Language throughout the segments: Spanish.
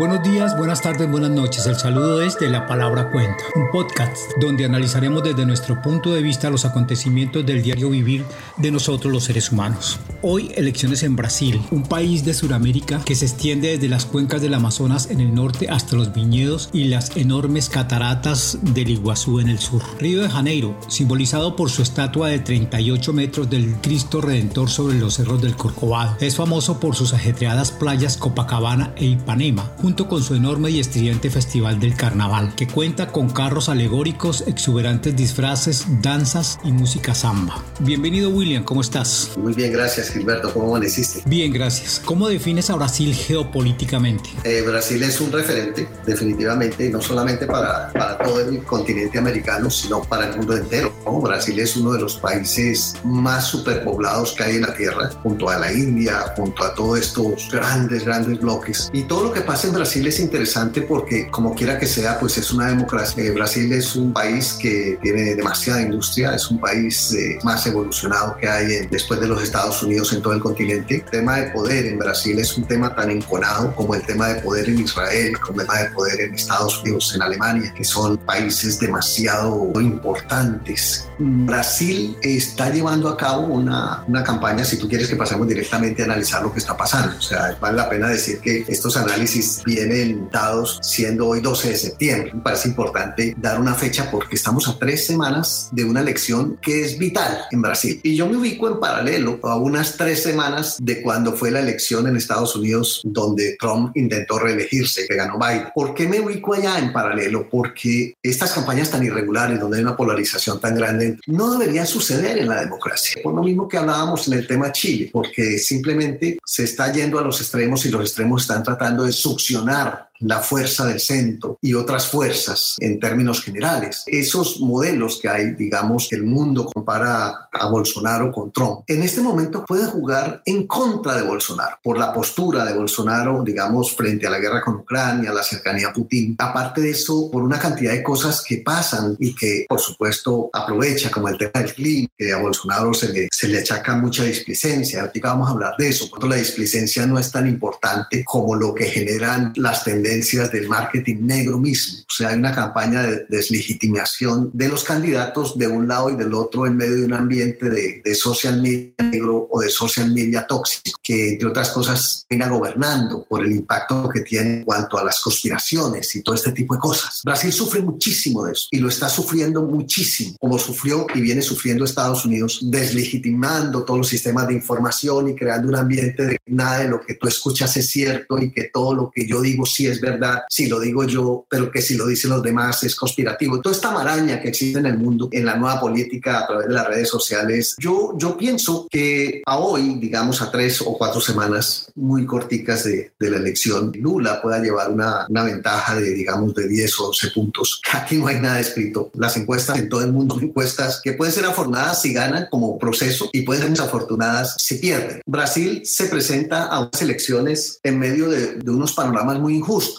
Buenos días, buenas tardes, buenas noches. El saludo es de La Palabra Cuenta, un podcast donde analizaremos desde nuestro punto de vista los acontecimientos del diario vivir de nosotros los seres humanos. Hoy elecciones en Brasil, un país de Sudamérica que se extiende desde las cuencas del Amazonas en el norte hasta los viñedos y las enormes cataratas del Iguazú en el sur. Río de Janeiro, simbolizado por su estatua de 38 metros del Cristo Redentor sobre los cerros del Corcovado, es famoso por sus ajetreadas playas Copacabana e Ipanema, junto con su enorme y estridente Festival del Carnaval, que cuenta con carros alegóricos, exuberantes disfraces, danzas y música samba. Bienvenido William, ¿cómo estás? Muy bien, gracias Gilberto, ¿cómo amaneciste? Bien, gracias. ¿Cómo defines a Brasil geopolíticamente? Eh, Brasil es un referente, definitivamente, no solamente para, para todo el continente americano, sino para el mundo entero. Brasil es uno de los países más superpoblados que hay en la Tierra, junto a la India, junto a todos estos grandes, grandes bloques. Y todo lo que pasa en Brasil es interesante porque, como quiera que sea, pues es una democracia. Eh, Brasil es un país que tiene demasiada industria, es un país eh, más evolucionado que hay después de los Estados Unidos en todo el continente. El tema de poder en Brasil es un tema tan enconado como el tema de poder en Israel, como el tema de poder en Estados Unidos, en Alemania, que son países demasiado importantes. Brasil está llevando a cabo una, una campaña, si tú quieres que pasemos directamente a analizar lo que está pasando. O sea, vale la pena decir que estos análisis vienen dados siendo hoy 12 de septiembre. Me parece importante dar una fecha porque estamos a tres semanas de una elección que es vital en Brasil. Y yo me ubico en paralelo a unas tres semanas de cuando fue la elección en Estados Unidos donde Trump intentó reelegirse, que ganó Biden. ¿Por qué me ubico allá en paralelo? Porque estas campañas tan irregulares, donde hay una polarización tan grande, no deberían suceder en la democracia. Por lo mismo que hablábamos en el tema Chile, porque simplemente se está yendo a los extremos y los extremos están tratando de succionar funcionar la fuerza del centro y otras fuerzas en términos generales. Esos modelos que hay, digamos, que el mundo compara a Bolsonaro con Trump, en este momento puede jugar en contra de Bolsonaro por la postura de Bolsonaro, digamos, frente a la guerra con Ucrania, la cercanía a Putin. Aparte de eso, por una cantidad de cosas que pasan y que, por supuesto, aprovecha, como el tema del clima, que a Bolsonaro se le, se le achaca mucha displicencia. Ahorita vamos a hablar de eso, cuando la displicencia no es tan importante como lo que generan las tendencias del marketing negro mismo. O sea, hay una campaña de deslegitimación de los candidatos de un lado y del otro en medio de un ambiente de, de social media negro o de social media tóxico, que entre otras cosas viene gobernando por el impacto que tiene en cuanto a las conspiraciones y todo este tipo de cosas. Brasil sufre muchísimo de eso y lo está sufriendo muchísimo, como sufrió y viene sufriendo Estados Unidos, deslegitimando todos los sistemas de información y creando un ambiente de nada de lo que tú escuchas es cierto y que todo lo que yo digo sí es verdad si lo digo yo, pero que si lo dicen los demás es conspirativo. Toda esta maraña que existe en el mundo, en la nueva política a través de las redes sociales, yo, yo pienso que a hoy, digamos a tres o cuatro semanas muy corticas de, de la elección, Lula pueda llevar una, una, ventaja de, digamos, de 10 o 12 puntos. Aquí no hay nada escrito. Las encuestas en todo el mundo, encuestas que pueden ser afortunadas si ganan como proceso y pueden ser desafortunadas si pierden. Brasil se presenta a unas elecciones en medio de, de unos panoramas muy injustos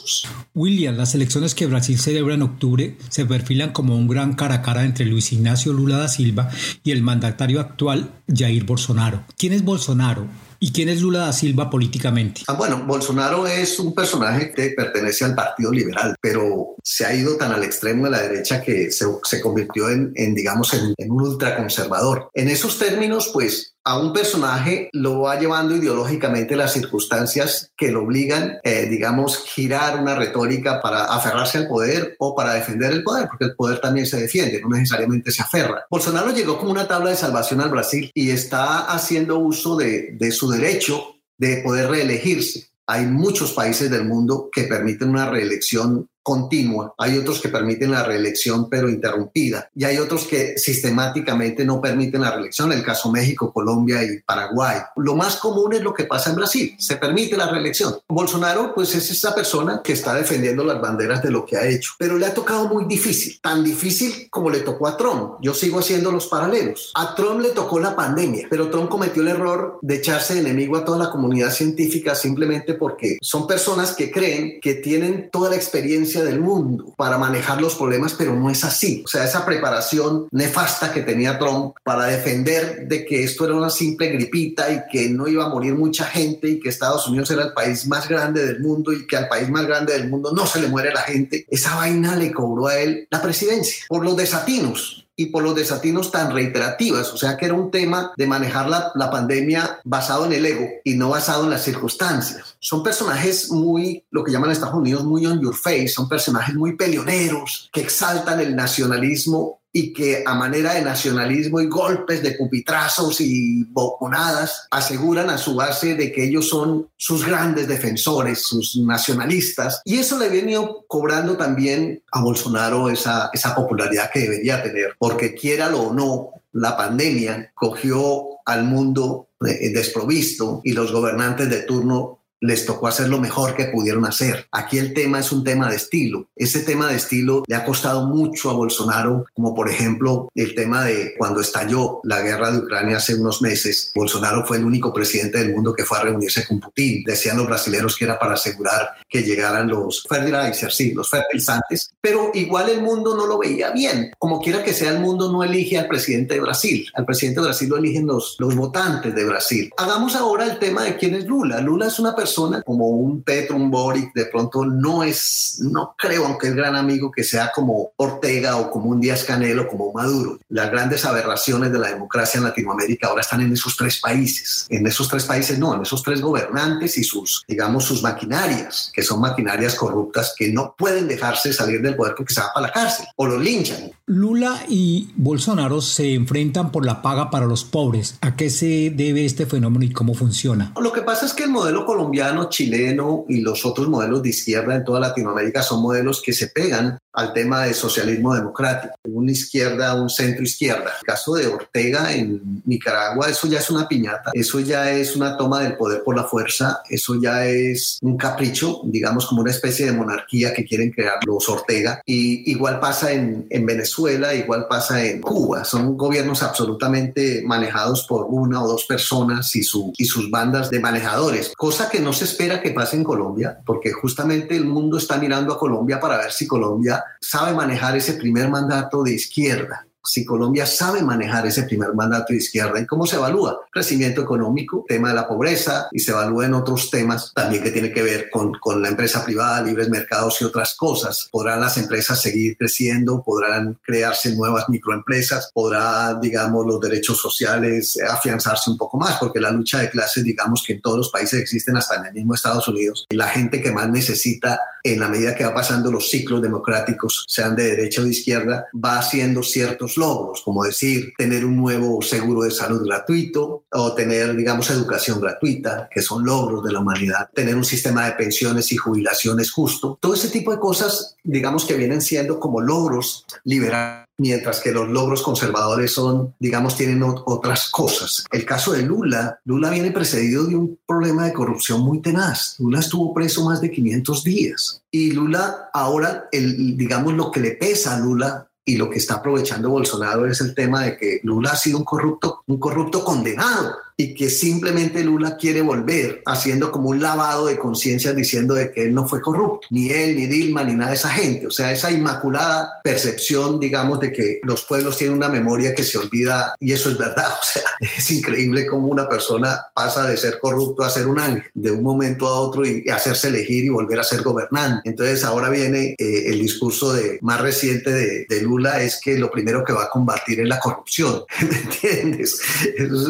William, las elecciones que Brasil celebra en octubre se perfilan como un gran cara a cara entre Luis Ignacio Lula da Silva y el mandatario actual Jair Bolsonaro. ¿Quién es Bolsonaro? ¿Y quién es Lula da Silva políticamente? Ah, bueno, Bolsonaro es un personaje que pertenece al Partido Liberal, pero se ha ido tan al extremo de la derecha que se, se convirtió en, en digamos, en, en, un ultraconservador. En esos términos, pues a un personaje lo va llevando ideológicamente las circunstancias que lo obligan, eh, digamos, girar una retórica para aferrarse al poder o para defender el poder, porque el poder también se defiende, no necesariamente se aferra. Bolsonaro llegó como una tabla de salvación al Brasil y está haciendo uso de, de su derecho de poder reelegirse. Hay muchos países del mundo que permiten una reelección continua, hay otros que permiten la reelección pero interrumpida y hay otros que sistemáticamente no permiten la reelección, el caso México, Colombia y Paraguay. Lo más común es lo que pasa en Brasil, se permite la reelección. Bolsonaro pues es esa persona que está defendiendo las banderas de lo que ha hecho, pero le ha tocado muy difícil, tan difícil como le tocó a Trump. Yo sigo haciendo los paralelos. A Trump le tocó la pandemia, pero Trump cometió el error de echarse de enemigo a toda la comunidad científica simplemente porque son personas que creen que tienen toda la experiencia del mundo para manejar los problemas, pero no es así. O sea, esa preparación nefasta que tenía Trump para defender de que esto era una simple gripita y que no iba a morir mucha gente y que Estados Unidos era el país más grande del mundo y que al país más grande del mundo no se le muere la gente, esa vaina le cobró a él la presidencia por los desatinos y por los desatinos tan reiterativas, o sea que era un tema de manejar la, la, pandemia basado en el ego y no basado en las circunstancias. Son personajes muy, lo que llaman en Estados Unidos, muy on your face, son personajes muy peleoneros que exaltan el nacionalismo y que a manera de nacionalismo y golpes de pupitrazos y boconadas aseguran a su base de que ellos son sus grandes defensores, sus nacionalistas. Y eso le viene cobrando también a Bolsonaro esa, esa popularidad que debería tener, porque quiera o no, la pandemia cogió al mundo desprovisto y los gobernantes de turno les tocó hacer lo mejor que pudieron hacer. Aquí el tema es un tema de estilo. Ese tema de estilo le ha costado mucho a Bolsonaro, como por ejemplo el tema de cuando estalló la guerra de Ucrania hace unos meses. Bolsonaro fue el único presidente del mundo que fue a reunirse con Putin. Decían los brasileños que era para asegurar que llegaran los fertilizers, sí, los fertilizantes, pero igual el mundo no lo veía bien. Como quiera que sea, el mundo no elige al presidente de Brasil. Al presidente de Brasil lo eligen los, los votantes de Brasil. Hagamos ahora el tema de quién es Lula. Lula es una persona como un Petro, un Boric, de pronto no es, no creo, aunque es gran amigo, que sea como Ortega o como un Díaz Canelo, como Maduro. Las grandes aberraciones de la democracia en Latinoamérica ahora están en esos tres países. En esos tres países no, en esos tres gobernantes y sus, digamos, sus maquinarias, que son maquinarias corruptas que no pueden dejarse salir del poder porque se va para la cárcel o lo linchan. Lula y Bolsonaro se enfrentan por la paga para los pobres. ¿A qué se debe este fenómeno y cómo funciona? Lo que pasa es que el modelo colombiano chileno y los otros modelos de izquierda en toda Latinoamérica son modelos que se pegan al tema de socialismo democrático, una izquierda, un centro izquierda. El caso de Ortega en Nicaragua, eso ya es una piñata, eso ya es una toma del poder por la fuerza, eso ya es un capricho, digamos como una especie de monarquía que quieren crear los Ortega. Y igual pasa en, en Venezuela, igual pasa en Cuba, son gobiernos absolutamente manejados por una o dos personas y, su, y sus bandas de manejadores, cosa que no se espera que pase en Colombia, porque justamente el mundo está mirando a Colombia para ver si Colombia sabe manejar ese primer mandato de izquierda si Colombia sabe manejar ese primer mandato de izquierda y cómo se evalúa. Crecimiento económico, tema de la pobreza y se evalúa en otros temas también que tiene que ver con, con la empresa privada, libres mercados y otras cosas. Podrán las empresas seguir creciendo, podrán crearse nuevas microempresas, podrá, digamos, los derechos sociales afianzarse un poco más, porque la lucha de clases, digamos que en todos los países existen, hasta en el mismo Estados Unidos, la gente que más necesita en la medida que va pasando los ciclos democráticos, sean de derecha o de izquierda, va haciendo ciertos logros, como decir, tener un nuevo seguro de salud gratuito o tener, digamos, educación gratuita, que son logros de la humanidad, tener un sistema de pensiones y jubilaciones justo. Todo ese tipo de cosas, digamos, que vienen siendo como logros liberales mientras que los logros conservadores son, digamos, tienen otras cosas. El caso de Lula, Lula viene precedido de un problema de corrupción muy tenaz. Lula estuvo preso más de 500 días y Lula ahora, el, digamos, lo que le pesa a Lula y lo que está aprovechando Bolsonaro es el tema de que Lula ha sido un corrupto, un corrupto condenado y que simplemente Lula quiere volver haciendo como un lavado de conciencia diciendo de que él no fue corrupto, ni él, ni Dilma, ni nada de esa gente. O sea, esa inmaculada percepción, digamos, de que los pueblos tienen una memoria que se olvida y eso es verdad. O sea, es increíble cómo una persona pasa de ser corrupto a ser un ángel de un momento a otro y hacerse elegir y volver a ser gobernante. Entonces ahora viene eh, el discurso de, más reciente de, de, Lula es que lo primero que va a combatir es la corrupción. ¿Me entiendes?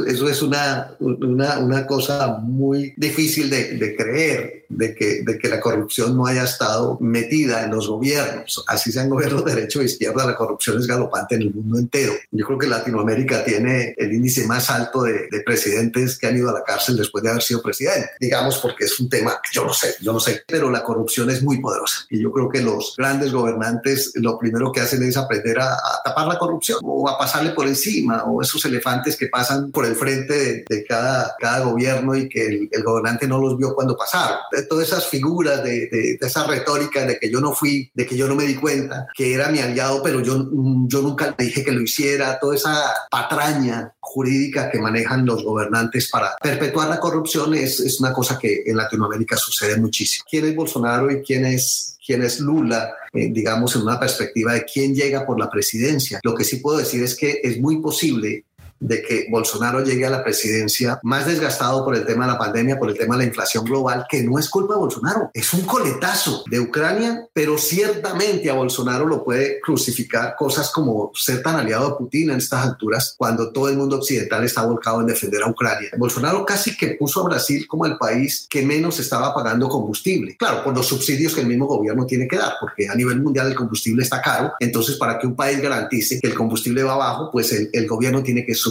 eso es una una, una, cosa muy difícil de, de creer, de que, de que la corrupción no haya estado metida en los gobiernos. Así sean gobiernos de derecho o izquierda, la corrupción es galopante en el mundo entero. Yo creo que Latinoamérica tiene el índice más alto de, de presidentes que han ido a la cárcel después de haber sido presidente. Digamos, porque es un tema que yo no sé, yo no sé, pero la corrupción es muy poderosa. Y yo creo que los grandes gobernantes lo primero que hacen es aprender a, a tapar la corrupción o a pasarle por encima o esos elefantes que pasan por el frente de, de cada, cada gobierno y que el, gobernante no los vio cuando pasaron. Todas esas figuras, de, esa retórica de que yo no fui, de que yo no me di cuenta, que era mi aliado, pero yo, yo nunca le dije que lo hiciera, toda esa patraña jurídica que manejan los gobernantes para perpetuar la corrupción es, es una cosa que en Latinoamérica sucede muchísimo. ¿Quién es Bolsonaro y quién es quién es Lula, eh, digamos, en una perspectiva de quién llega por la presidencia. Lo que sí puedo decir es que es muy posible de que Bolsonaro llegue a la presidencia más desgastado por el tema de la pandemia, por el tema de la inflación global, que no es culpa de Bolsonaro, es un coletazo de Ucrania, pero ciertamente a Bolsonaro lo puede crucificar cosas como ser tan aliado a Putin en estas alturas, cuando todo el mundo occidental está volcado en defender a Ucrania. Bolsonaro casi que puso a Brasil como el país que menos estaba pagando combustible. Claro, por los subsidios que el mismo gobierno tiene que dar, porque a nivel mundial el combustible está caro, entonces para que un país garantice que el combustible va abajo, pues el, el gobierno tiene que subsidiar.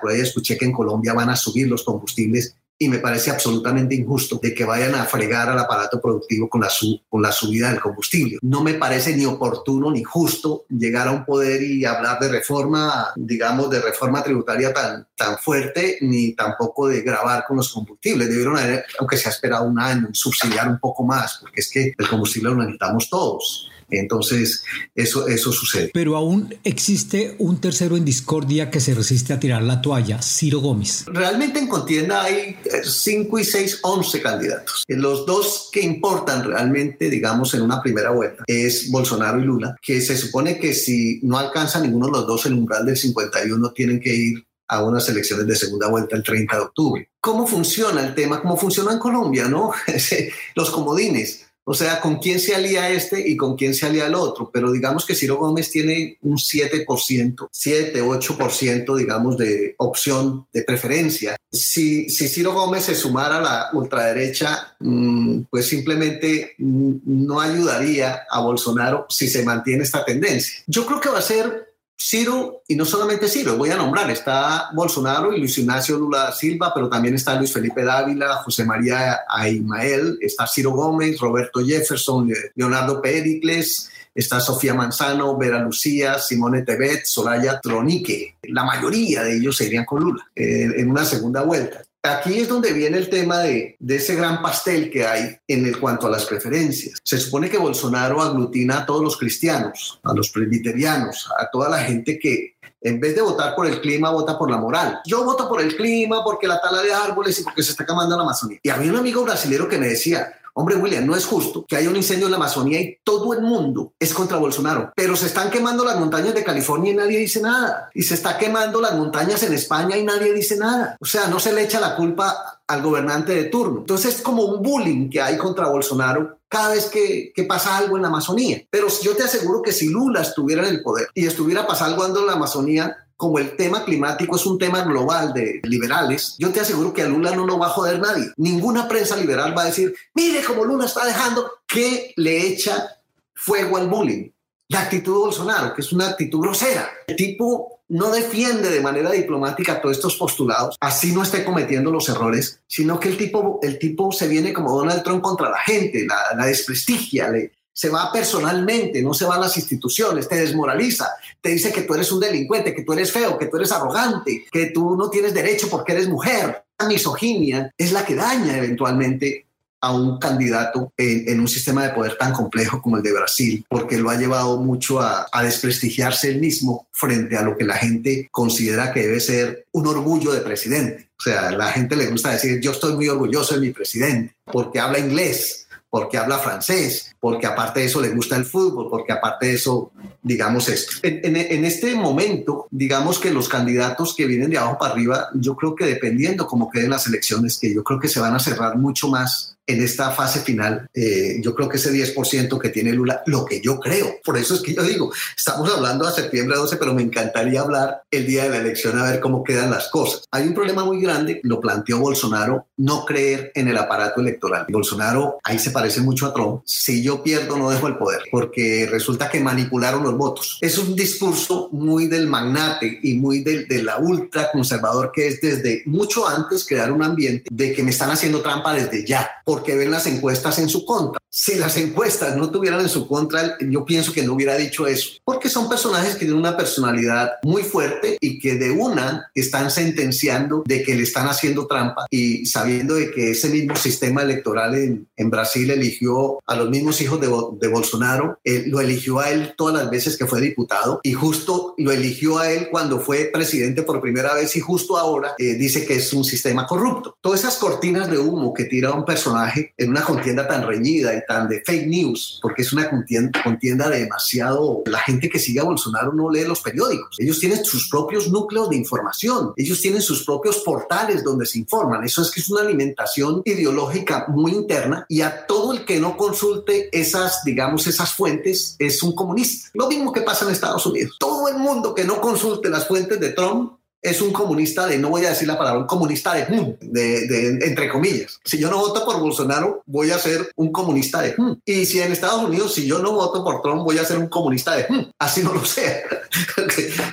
Por ahí escuché que en Colombia van a subir los combustibles y me parece absolutamente injusto de que vayan a fregar al aparato productivo con la, con la subida del combustible. No me parece ni oportuno ni justo llegar a un poder y hablar de reforma, digamos, de reforma tributaria tan, tan fuerte, ni tampoco de grabar con los combustibles. Debieron haber, aunque se ha esperado un año, subsidiar un poco más, porque es que el combustible lo necesitamos todos. Entonces, eso, eso sucede. Pero aún existe un tercero en discordia que se resiste a tirar la toalla, Ciro Gómez. Realmente en contienda hay 5 y 6, 11 candidatos. Los dos que importan realmente, digamos, en una primera vuelta es Bolsonaro y Lula, que se supone que si no alcanza ninguno de los dos el umbral del 51, tienen que ir a unas elecciones de segunda vuelta el 30 de octubre. ¿Cómo funciona el tema? ¿Cómo funciona en Colombia, no? Los comodines o sea, con quién se alía este y con quién se alía el otro. Pero digamos que Ciro Gómez tiene un 7%, 7, 8%, digamos, de opción de preferencia. Si, si Ciro Gómez se sumara a la ultraderecha, mm, pues simplemente mm, no ayudaría a Bolsonaro si se mantiene esta tendencia. Yo creo que va a ser Ciro, y no solamente Ciro, voy a nombrar, está Bolsonaro y Luis Ignacio Lula Silva, pero también está Luis Felipe Dávila, José María Aimael, está Ciro Gómez, Roberto Jefferson, Leonardo Pericles, está Sofía Manzano, Vera Lucía, Simone Tebet, Soraya Tronique. La mayoría de ellos se irían con Lula eh, en una segunda vuelta. Aquí es donde viene el tema de, ese gran pastel que hay en cuanto a las preferencias. Se supone que Bolsonaro aglutina a todos los cristianos, a los presbiterianos, a toda la gente que en vez de votar por el clima, vota por la moral. Yo voto por el clima porque la tala de árboles y porque se está quemando la Amazonía. Y había un amigo brasileño que me decía, Hombre, William, no es justo que haya un incendio en la Amazonía y todo el mundo es contra Bolsonaro, pero se están quemando las montañas de California y nadie dice nada. Y se está quemando las montañas en España y nadie dice nada. O sea, no se le echa la culpa al gobernante de turno. Entonces es como un bullying que hay contra Bolsonaro cada vez que, pasa algo en la Amazonía. Pero yo te aseguro que si Lula estuviera en el poder y estuviera pasando algo en la Amazonía, como el tema climático es un tema global de liberales, yo te aseguro que a Lula no lo va a joder nadie. Ninguna prensa liberal va a decir, mire cómo Lula está dejando que le echa fuego al bullying. La actitud de Bolsonaro, que es una actitud grosera. El tipo no defiende de manera diplomática todos estos postulados, así no esté cometiendo los errores, sino que el tipo, el tipo se viene como Donald Trump contra la gente, la, la desprestigia, le, se va personalmente, no se va a las instituciones, te desmoraliza, te dice que tú eres un delincuente, que tú eres feo, que tú eres arrogante, que tú no tienes derecho porque eres mujer. La misoginia es la que daña eventualmente a un candidato en, un sistema de poder tan complejo como el de Brasil, porque lo ha llevado mucho a, a, desprestigiarse él mismo frente a lo que la gente considera que debe ser un orgullo de presidente. O sea, la gente le gusta decir, yo estoy muy orgulloso de mi presidente, porque habla inglés, porque habla francés, porque aparte de eso le gusta el fútbol, porque aparte de eso, digamos esto. En, en, este momento, digamos que los candidatos que vienen de abajo para arriba, yo creo que dependiendo cómo queden las elecciones, que yo creo que se van a cerrar mucho más en esta fase final, eh, yo creo que ese 10% que tiene Lula, lo que yo creo, por eso es que yo digo, estamos hablando a septiembre 12, pero me encantaría hablar el día de la elección a ver cómo quedan las cosas. Hay un problema muy grande, lo planteó Bolsonaro, no creer en el aparato electoral. Bolsonaro ahí se parece mucho a Trump, si yo pierdo no dejo el poder, porque resulta que manipularon los votos. Es un discurso muy del magnate y muy del, de la ultra conservador que es desde mucho antes crear un ambiente de que me están haciendo trampa desde ya. Por porque ven las encuestas en su contra. Si las encuestas no tuvieran en su contra, yo pienso que no hubiera dicho eso, porque son personajes que tienen una personalidad muy fuerte y que de una están sentenciando de que le están haciendo trampa y sabiendo de que ese mismo sistema electoral en, en Brasil eligió a los mismos hijos de, de Bolsonaro, eh, lo eligió a él todas las veces que fue diputado y justo lo eligió a él cuando fue presidente por primera vez y justo ahora eh, dice que es un sistema corrupto. Todas esas cortinas de humo que tira un personaje en una contienda tan reñida y tan de fake news, porque es una contienda, contienda de demasiado... La gente que sigue a Bolsonaro no lee los periódicos. Ellos tienen sus propios núcleos de información. Ellos tienen sus propios portales donde se informan. Eso es que es una alimentación ideológica muy interna y a todo el que no consulte esas, digamos, esas fuentes es un comunista. Lo mismo que pasa en Estados Unidos. Todo el mundo que no consulte las fuentes de Trump es un comunista de, no voy a decir la palabra, un comunista de, entre comillas. Si yo no voto por Bolsonaro, voy a ser un comunista de. Y si en Estados Unidos, si yo no voto por Trump, voy a ser un comunista de. Así no lo sé.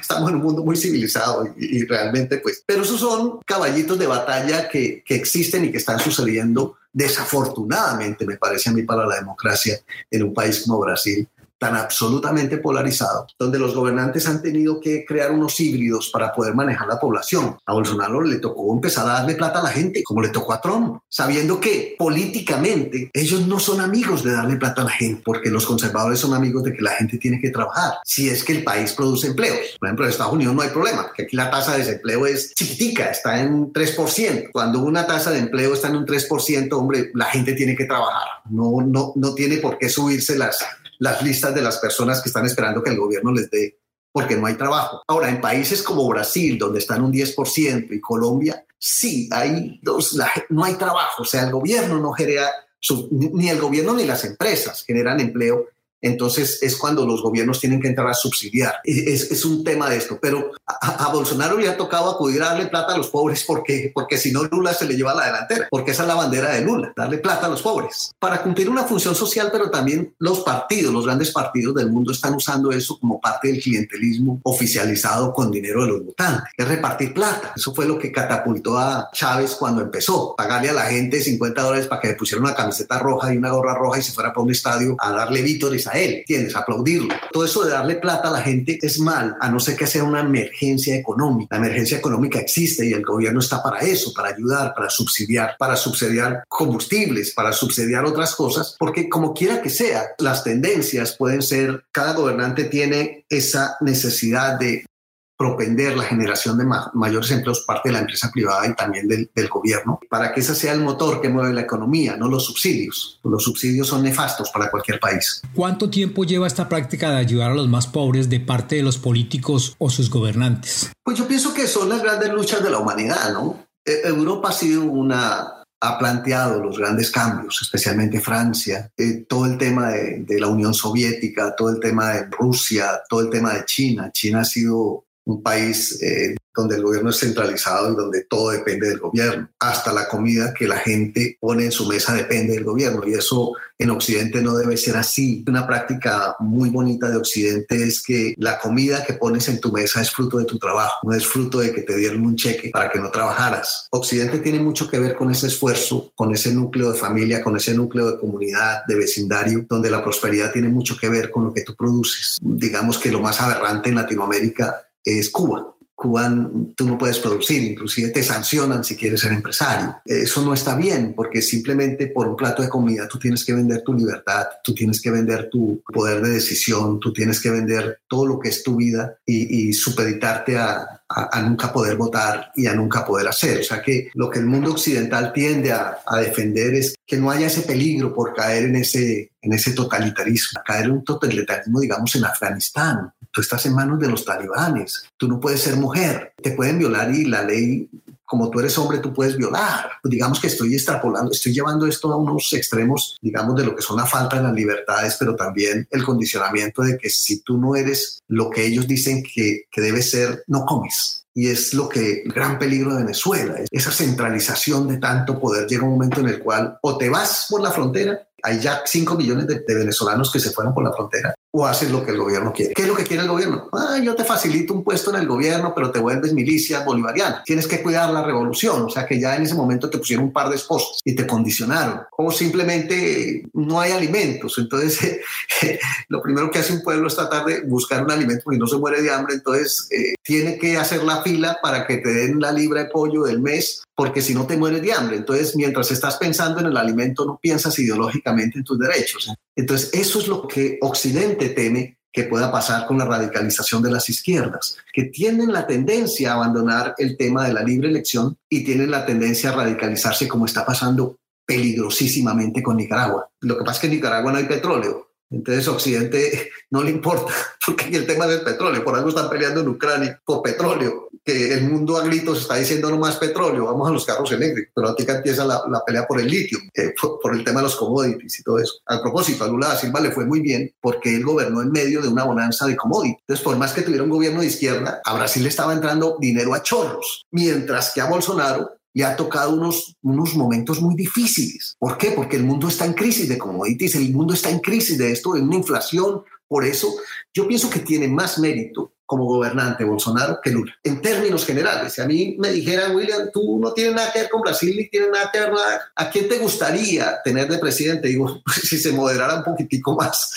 Estamos en un mundo muy civilizado y, realmente, pues. Pero esos son caballitos de batalla que, que existen y que están sucediendo desafortunadamente, me parece a mí, para la democracia en un país como Brasil, tan absolutamente polarizado, donde los gobernantes han tenido que crear unos híbridos para poder manejar la población. A Bolsonaro le tocó empezar a darle plata a la gente, como le tocó a Trump, sabiendo que políticamente ellos no son amigos de darle plata a la gente, porque los conservadores son amigos de que la gente tiene que trabajar, si es que el país produce empleos. Por ejemplo, en Estados Unidos no hay problema, porque aquí la tasa de desempleo es chiquitica, está en 3%. Cuando una tasa de empleo está en un 3%, hombre, la gente tiene que trabajar, no, no, no tiene por qué subirse las las listas de las personas que están esperando que el gobierno les dé porque no hay trabajo. Ahora, en países como Brasil, donde están un 10%, y Colombia, sí, hay dos, no hay trabajo, o sea, el gobierno no genera, ni el gobierno ni las empresas generan empleo entonces es cuando los gobiernos tienen que entrar a subsidiar. Es, es un tema de esto, pero a, Bolsonaro le ha tocado acudir a darle plata a los pobres porque, porque si no Lula se le lleva a la delantera, porque esa es la bandera de Lula, darle plata a los pobres, para cumplir una función social, pero también los partidos, los grandes partidos del mundo están usando eso como parte del clientelismo oficializado con dinero de los votantes, es repartir plata. Eso fue lo que catapultó a Chávez cuando empezó, pagarle a la gente 50 dólares para que le pusiera una camiseta roja y una gorra roja y se fuera para un estadio a darle vítores a él, ¿entiendes? Aplaudirlo. Todo eso de darle plata a la gente es mal, a no ser que sea una emergencia económica. La emergencia económica existe y el gobierno está para eso, para ayudar, para subsidiar, para subsidiar combustibles, para subsidiar otras cosas, porque como quiera que sea, las tendencias pueden ser, cada gobernante tiene esa necesidad de propender la generación de mayores empleos parte de la empresa privada y también del, del, gobierno, para que ese sea el motor que mueve la economía, no los subsidios. Los subsidios son nefastos para cualquier país. ¿Cuánto tiempo lleva esta práctica de ayudar a los más pobres de parte de los políticos o sus gobernantes? Pues yo pienso que son las grandes luchas de la humanidad, ¿no? E, Europa ha sido una ha planteado los grandes cambios, especialmente Francia, eh, todo el tema de, de, la Unión Soviética, todo el tema de Rusia, todo el tema de China. China ha sido un país eh, donde el gobierno es centralizado y donde todo depende del gobierno. Hasta la comida que la gente pone en su mesa depende del gobierno y eso en Occidente no debe ser así. Una práctica muy bonita de Occidente es que la comida que pones en tu mesa es fruto de tu trabajo, no es fruto de que te dieron un cheque para que no trabajaras. Occidente tiene mucho que ver con ese esfuerzo, con ese núcleo de familia, con ese núcleo de comunidad, de vecindario, donde la prosperidad tiene mucho que ver con lo que tú produces. Digamos que lo más aberrante en Latinoamérica es Cuba. Cuba tú no puedes producir, inclusive te sancionan si quieres ser empresario. Eso no está bien porque simplemente por un plato de comida tú tienes que vender tu libertad, tú tienes que vender tu poder de decisión, tú tienes que vender todo lo que es tu vida y, y supeditarte a, a, nunca poder votar y a nunca poder hacer. O sea que lo que el mundo occidental tiende a, a, defender es que no haya ese peligro por caer en ese, en ese totalitarismo, caer en un totalitarismo, digamos, en Afganistán. Tú estás en manos de los talibanes, tú no puedes ser mujer, te pueden violar y la ley como tú eres hombre, tú puedes violar. Digamos que estoy extrapolando, estoy llevando esto a unos extremos, digamos, de lo que son la falta de las libertades, pero también el condicionamiento de que si tú no eres lo que ellos dicen que, que debes ser, no comes. Y es lo que el gran peligro de Venezuela, esa centralización de tanto poder. Llega un momento en el cual o te vas por la frontera, hay ya 5 millones de venezolanos que se fueron por la frontera, o haces lo que el gobierno quiere. ¿Qué es lo que quiere el gobierno? Ah, yo te facilito un puesto en el gobierno, pero te vuelves milicia bolivariana. Tienes que cuidar la revolución. O sea que ya en ese momento te pusieron un par de esposas y te condicionaron. O simplemente no hay alimentos. Entonces, lo primero que hace un pueblo es tratar de buscar un alimento porque no se muere de hambre. Entonces, eh, tiene que hacer la fila para que te den la libra de pollo del mes porque si no te mueres de hambre. Entonces, mientras estás pensando en el alimento, no piensas ideológicamente en tus derechos. Entonces, eso es lo que Occidente teme que pueda pasar con la radicalización de las izquierdas, que tienen la tendencia a abandonar el tema de la libre elección y tienen la tendencia a radicalizarse como está pasando peligrosísimamente con Nicaragua. Lo que pasa es que en Nicaragua no hay petróleo, entonces Occidente no le importa, porque el tema del petróleo, por algo están peleando en Ucrania por petróleo, que el mundo a gritos está diciendo no más petróleo, vamos a los carros eléctricos, pero aquí empieza la, pelea por el litio, eh, por, el tema de los commodities y todo eso. A propósito, a Lula da Silva le fue muy bien porque él gobernó en medio de una bonanza de commodities. Entonces, por más que tuviera un gobierno de izquierda, a Brasil le estaba entrando dinero a chorros, mientras que a Bolsonaro le ha tocado unos, unos momentos muy difíciles. ¿Por qué? Porque el mundo está en crisis de commodities, el mundo está en crisis de esto, de una inflación. Por eso yo pienso que tiene más mérito como gobernante Bolsonaro que Lula. En términos generales, si a mí me dijeran, William, tú no tienes nada que ver con Brasil ni tienes nada que ver, ¿a quién te gustaría tener de presidente? Digo, si se moderara un poquitico más,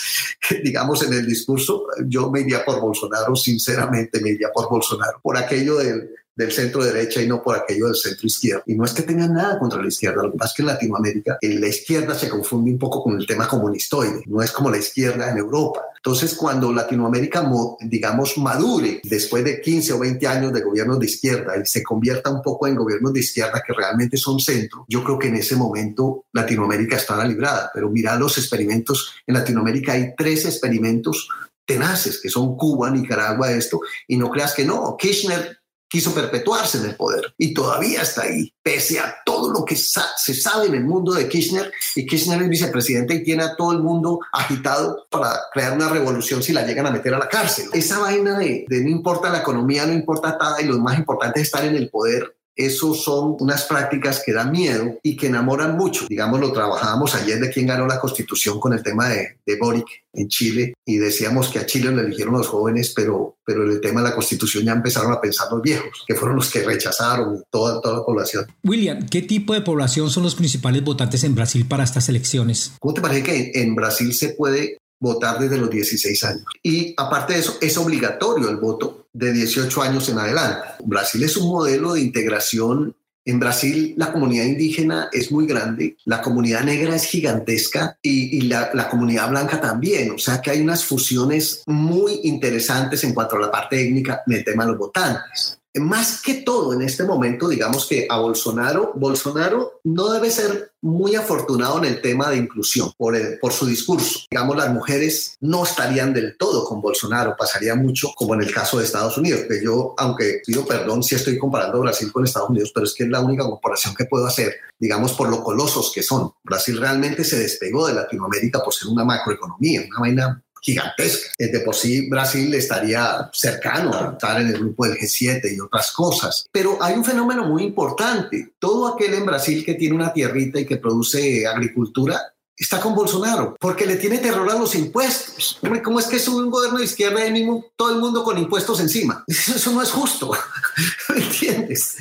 digamos, en el discurso, yo me iría por Bolsonaro, sinceramente me iría por Bolsonaro, por aquello del del centro derecha y no por aquello del centro izquierda. Y no es que tengan nada contra la izquierda, lo que pasa es que en Latinoamérica en la izquierda se confunde un poco con el tema comunistoide, no es como la izquierda en Europa. Entonces, cuando Latinoamérica, digamos, madure después de 15 o 20 años de gobiernos de izquierda y se convierta un poco en gobiernos de izquierda que realmente son centro, yo creo que en ese momento Latinoamérica estará librada. Pero mira los experimentos, en Latinoamérica hay tres experimentos tenaces, que son Cuba, Nicaragua, esto, y no creas que no, Kirchner quiso perpetuarse en el poder y todavía está ahí, pese a todo lo que se sabe en el mundo de Kirchner. Y Kirchner es vicepresidente y tiene a todo el mundo agitado para crear una revolución si la llegan a meter a la cárcel. Esa vaina de, de no importa la economía, no importa nada y lo más importante es estar en el poder eso son unas prácticas que dan miedo y que enamoran mucho. Digamos, lo trabajábamos ayer de quién ganó la constitución con el tema de, de Boric en Chile y decíamos que a Chile lo eligieron los jóvenes, pero, pero en el tema de la constitución ya empezaron a pensar los viejos, que fueron los que rechazaron toda, toda la población. William, ¿qué tipo de población son los principales votantes en Brasil para estas elecciones? ¿Cómo te parece que en Brasil se puede votar desde los 16 años. Y aparte de eso, es obligatorio el voto de 18 años en adelante. Brasil es un modelo de integración. En Brasil la comunidad indígena es muy grande, la comunidad negra es gigantesca y, la, comunidad blanca también. O sea que hay unas fusiones muy interesantes en cuanto a la parte étnica en el tema de los votantes más que todo en este momento, digamos que a Bolsonaro, Bolsonaro no debe ser muy afortunado en el tema de inclusión por, por su discurso. Digamos, las mujeres no estarían del todo con Bolsonaro, pasaría mucho como en el caso de Estados Unidos, que yo, aunque pido perdón si estoy comparando Brasil con Estados Unidos, pero es que es la única comparación que puedo hacer, digamos, por lo colosos que son. Brasil realmente se despegó de Latinoamérica por ser una macroeconomía, una vaina gigantesca. De por sí Brasil estaría cercano a estar en el grupo del G7 y otras cosas. Pero hay un fenómeno muy importante. Todo aquel en Brasil que tiene una tierrita y que produce agricultura está con Bolsonaro, porque le tiene terror a los impuestos. ¿Cómo es que es un gobierno de izquierda y mismo todo el mundo con impuestos encima? Eso no es justo, ¿me entiendes?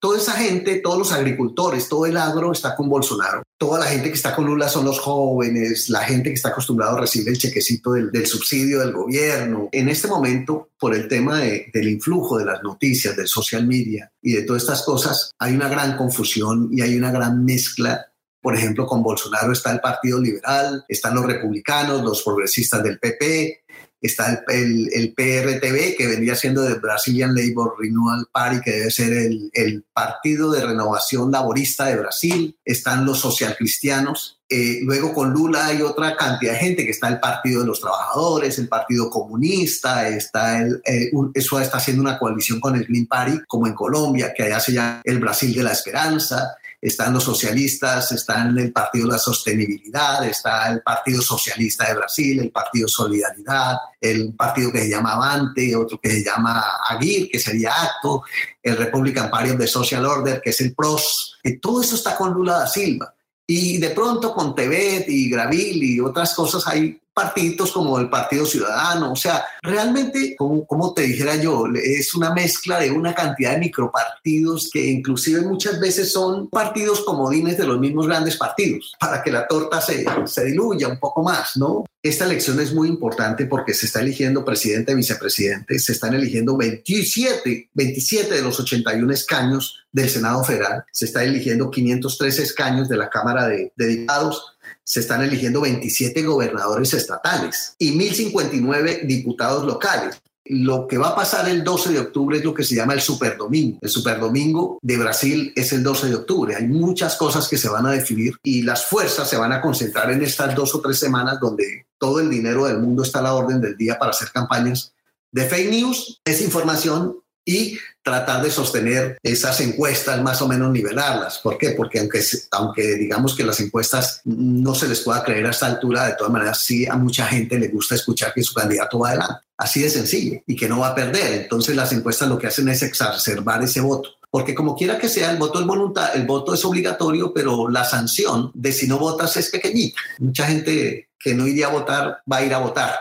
Toda esa gente, todos los agricultores, todo el agro está con Bolsonaro. Toda la gente que está con Lula son los jóvenes, la gente que está acostumbrada a recibir el chequecito del, subsidio del gobierno. En este momento, por el tema del influjo de las noticias, del social media y de todas estas cosas, hay una gran confusión y hay una gran mezcla por ejemplo, con Bolsonaro está el Partido Liberal, están los republicanos, los progresistas del PP, está el, PRTB, que vendría siendo el Brazilian Labor Renewal Party, que debe ser el, Partido de Renovación Laborista de Brasil, están los socialcristianos, eh, luego con Lula hay otra cantidad de gente, que está el Partido de los Trabajadores, el Partido Comunista, está eh, eso está haciendo una coalición con el Green Party, como en Colombia, que allá se llama el Brasil de la Esperanza, están los socialistas, están el Partido de la Sostenibilidad, está el Partido Socialista de Brasil, el Partido Solidaridad, el partido que se llama Avante, otro que se llama Aguir, que sería Acto, el Republican Party of the Social Order, que es el PROS. Todo eso está con Lula da Silva. Y de pronto con Tebet y Gravil y otras cosas hay partidos como el Partido Ciudadano, o sea, realmente, como, como te dijera yo, es una mezcla de una cantidad de micropartidos que inclusive muchas veces son partidos comodines de los mismos grandes partidos, para que la torta se, se diluya un poco más, ¿no? Esta elección es muy importante porque se está eligiendo presidente vicepresidente, se están eligiendo 27, 27 de los 81 escaños del Senado Federal, se está eligiendo 513 escaños de la Cámara de, de Diputados, se están eligiendo 27 gobernadores estatales y 1059 diputados locales. Lo que va a pasar el 12 de octubre es lo que se llama el Superdomingo. El Superdomingo de Brasil es el 12 de octubre. Hay muchas cosas que se van a definir y las fuerzas se van a concentrar en estas dos o tres semanas donde todo el dinero del mundo está a la orden del día para hacer campañas de fake news, desinformación y tratar de sostener esas encuestas más o menos nivelarlas. ¿Por qué? Porque aunque, aunque digamos que las encuestas no se les pueda creer a esta altura, de todas maneras sí a mucha gente le gusta escuchar que su candidato va adelante. Así de sencillo y que no va a perder. Entonces las encuestas lo que hacen es exacerbar ese voto porque como quiera que sea, el voto es voluntad, el voto es obligatorio, pero la sanción de si no votas es pequeñita. Mucha gente que no iría a votar va a ir a votar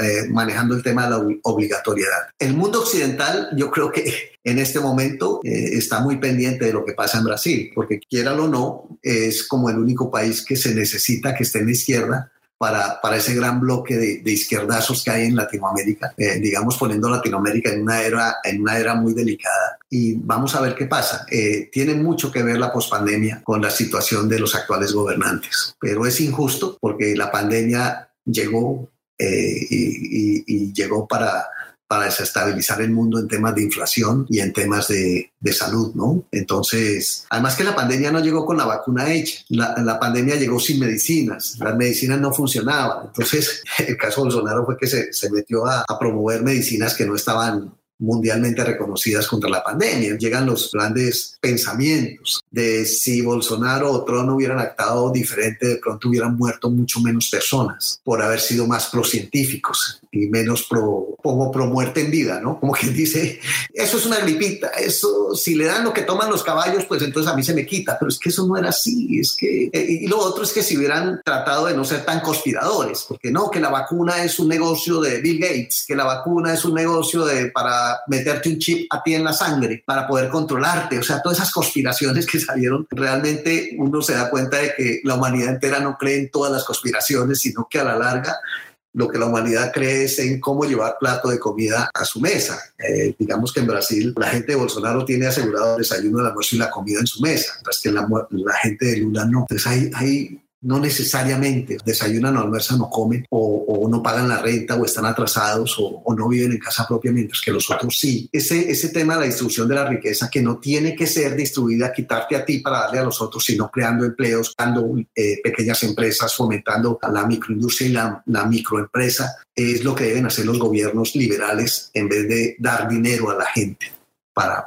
eh, manejando el tema de la obligatoriedad. El mundo occidental, yo creo que en este momento eh, está muy pendiente de lo que pasa en Brasil, porque quiera o no, es como el único país que se necesita que esté en la izquierda para, para, ese gran bloque de, izquierdazos que hay en Latinoamérica, eh, digamos poniendo Latinoamérica en una era, en una era muy delicada. Y vamos a ver qué pasa. tiene mucho que ver la pospandemia con la situación de los actuales gobernantes, pero es injusto porque la pandemia llegó eh, y, llegó para, para desestabilizar el mundo en temas de inflación y en temas de, de, salud, ¿no? Entonces, además que la pandemia no llegó con la vacuna hecha, la, la, pandemia llegó sin medicinas, las medicinas no funcionaban. Entonces, el caso Bolsonaro fue que se, se metió a promover medicinas que no estaban mundialmente reconocidas contra la pandemia. Llegan los grandes pensamientos de si Bolsonaro o Trump hubieran actuado diferente, de pronto hubieran muerto mucho menos personas por haber sido más procientíficos y menos pro, como pro muerte en vida, ¿no? Como quien dice, eso es una gripita, eso si le dan lo que toman los caballos, pues entonces a mí se me quita, pero es que eso no era así, es que, eh, y lo otro es que si hubieran tratado de no ser tan conspiradores, porque no, que la vacuna es un negocio de Bill Gates, que la vacuna es un negocio de para meterte un chip a ti en la sangre para poder controlarte. O sea, todas esas conspiraciones que salieron, realmente uno se da cuenta de que la humanidad entera no cree en todas las conspiraciones, sino que a la larga lo que la humanidad cree es en cómo llevar plato de comida a su mesa. Eh, digamos que en Brasil la gente de Bolsonaro tiene asegurado el desayuno, el almuerzo y la comida en su mesa, mientras que la, la gente de Lula no. Entonces hay, hay no necesariamente desayunan o almuerzan o comen o, no pagan la renta o están atrasados o, no viven en casa propia, mientras que los otros sí. Ese, ese tema de la distribución de la riqueza que no tiene que ser distribuida, quitarte a ti para darle a los otros, sino creando empleos, creando eh, pequeñas empresas, fomentando la microindustria y la, la microempresa, es lo que deben hacer los gobiernos liberales en vez de dar dinero a la gente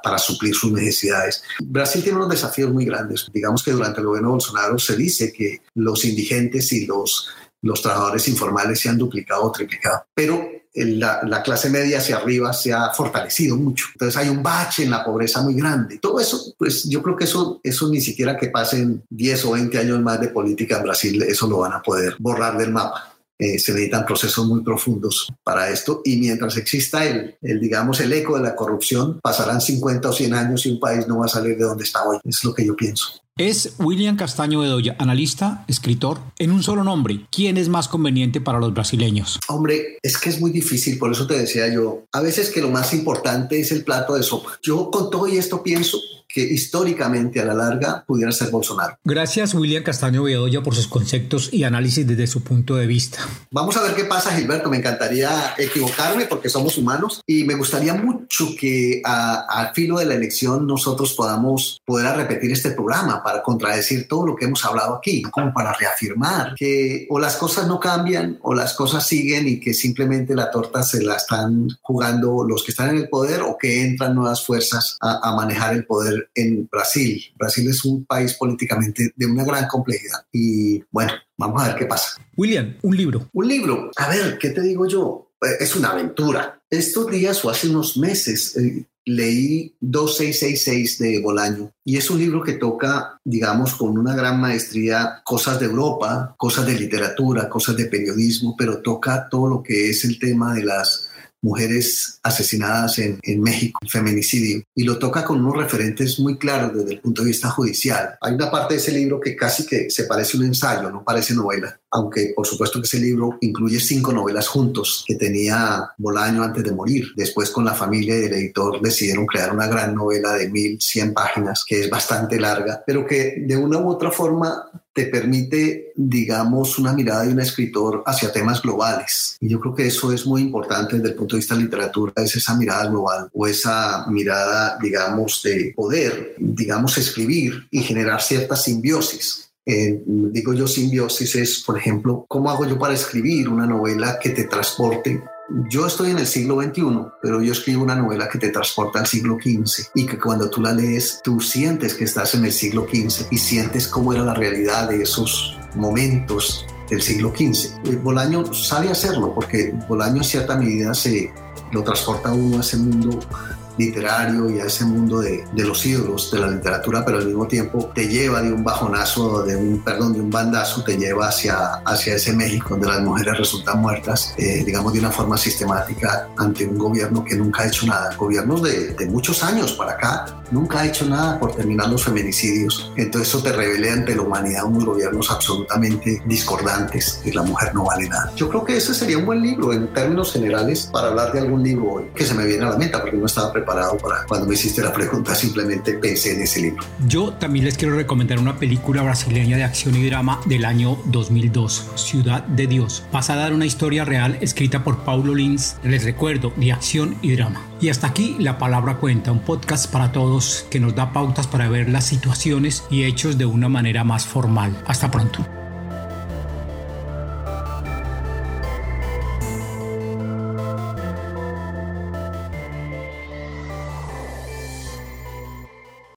para, suplir sus necesidades. Brasil tiene unos desafíos muy grandes. Digamos que durante el gobierno Bolsonaro se dice que los indigentes y los, los trabajadores informales se han duplicado o triplicado, pero la, la, clase media hacia arriba se ha fortalecido mucho. Entonces hay un bache en la pobreza muy grande. Todo eso, pues yo creo que eso, eso ni siquiera que pasen 10 o 20 años más de política en Brasil, eso lo van a poder borrar del mapa. Eh, se necesitan procesos muy profundos para esto y mientras exista el, el, digamos, el eco de la corrupción, pasarán 50 o 100 años y un país no va a salir de donde está hoy. Es lo que yo pienso. Es William Castaño Bedoya, analista, escritor. En un solo nombre, ¿quién es más conveniente para los brasileños? Hombre, es que es muy difícil, por eso te decía yo, a veces que lo más importante es el plato de sopa. Yo con todo y esto pienso que históricamente a la larga pudiera ser Bolsonaro. Gracias William Castaño Bedoya por sus conceptos y análisis desde su punto de vista. Vamos a ver qué pasa Gilberto, me encantaría equivocarme porque somos humanos y me gustaría mucho que al filo de la elección nosotros podamos poder repetir este programa para contradecir todo lo que hemos hablado aquí, como para reafirmar que o las cosas no cambian o las cosas siguen y que simplemente la torta se la están jugando los que están en el poder o que entran nuevas fuerzas a, a manejar el poder en Brasil. Brasil es un país políticamente de una gran complejidad y bueno, vamos a ver qué pasa. William, un libro. Un libro. A ver, ¿qué te digo yo? es una aventura. Estos días o hace unos meses eh, leí 2666 de Bolaño y es un libro que toca, digamos, con una gran maestría cosas de Europa, cosas de literatura, cosas de periodismo, pero toca todo lo que es el tema de las mujeres asesinadas en, en, México, feminicidio, y lo toca con unos referentes muy claros desde el punto de vista judicial. Hay una parte de ese libro que casi que se parece un ensayo, no parece novela, aunque por supuesto que ese libro incluye cinco novelas juntos que tenía Bolaño antes de morir. Después con la familia y el editor decidieron crear una gran novela de 1100 páginas que es bastante larga, pero que de una u otra forma te permite, digamos, una mirada de un escritor hacia temas globales. Y yo creo que eso es muy importante desde el punto de vista de la literatura, es esa mirada global o esa mirada, digamos, de poder, digamos, escribir y generar cierta simbiosis eh, digo yo simbiosis es, por ejemplo, ¿cómo hago yo para escribir una novela que te transporte? Yo estoy en el siglo XXI, pero yo escribo una novela que te transporta al siglo XV y que cuando tú la lees, tú sientes que estás en el siglo XV y sientes cómo era la realidad de esos momentos del siglo XV. Eh, Bolaño sabe hacerlo porque Bolaño en cierta medida se lo transporta a uno a ese mundo literario y a ese mundo de, de, los ídolos de la literatura, pero al mismo tiempo te lleva de un bajonazo, de un, perdón, de un bandazo, te lleva hacia, hacia ese México donde las mujeres resultan muertas, eh, digamos, de una forma sistemática ante un gobierno que nunca ha hecho nada. Gobiernos de, de, muchos años para acá nunca ha hecho nada por terminar los feminicidios. Entonces eso te revela ante la humanidad unos gobiernos absolutamente discordantes y la mujer no vale nada. Yo creo que ese sería un buen libro en términos generales para hablar de algún libro hoy que se me viene a la mente porque no estaba preparado preparado para cuando me hiciste la pregunta, simplemente pensé en ese libro. Yo también les quiero recomendar una película brasileña de acción y drama del año 2002, Ciudad de Dios, basada en una historia real escrita por Paulo Lins, les recuerdo, de acción y drama. Y hasta aquí La Palabra Cuenta, un podcast para todos que nos da pautas para ver las situaciones y hechos de una manera más formal. Hasta pronto.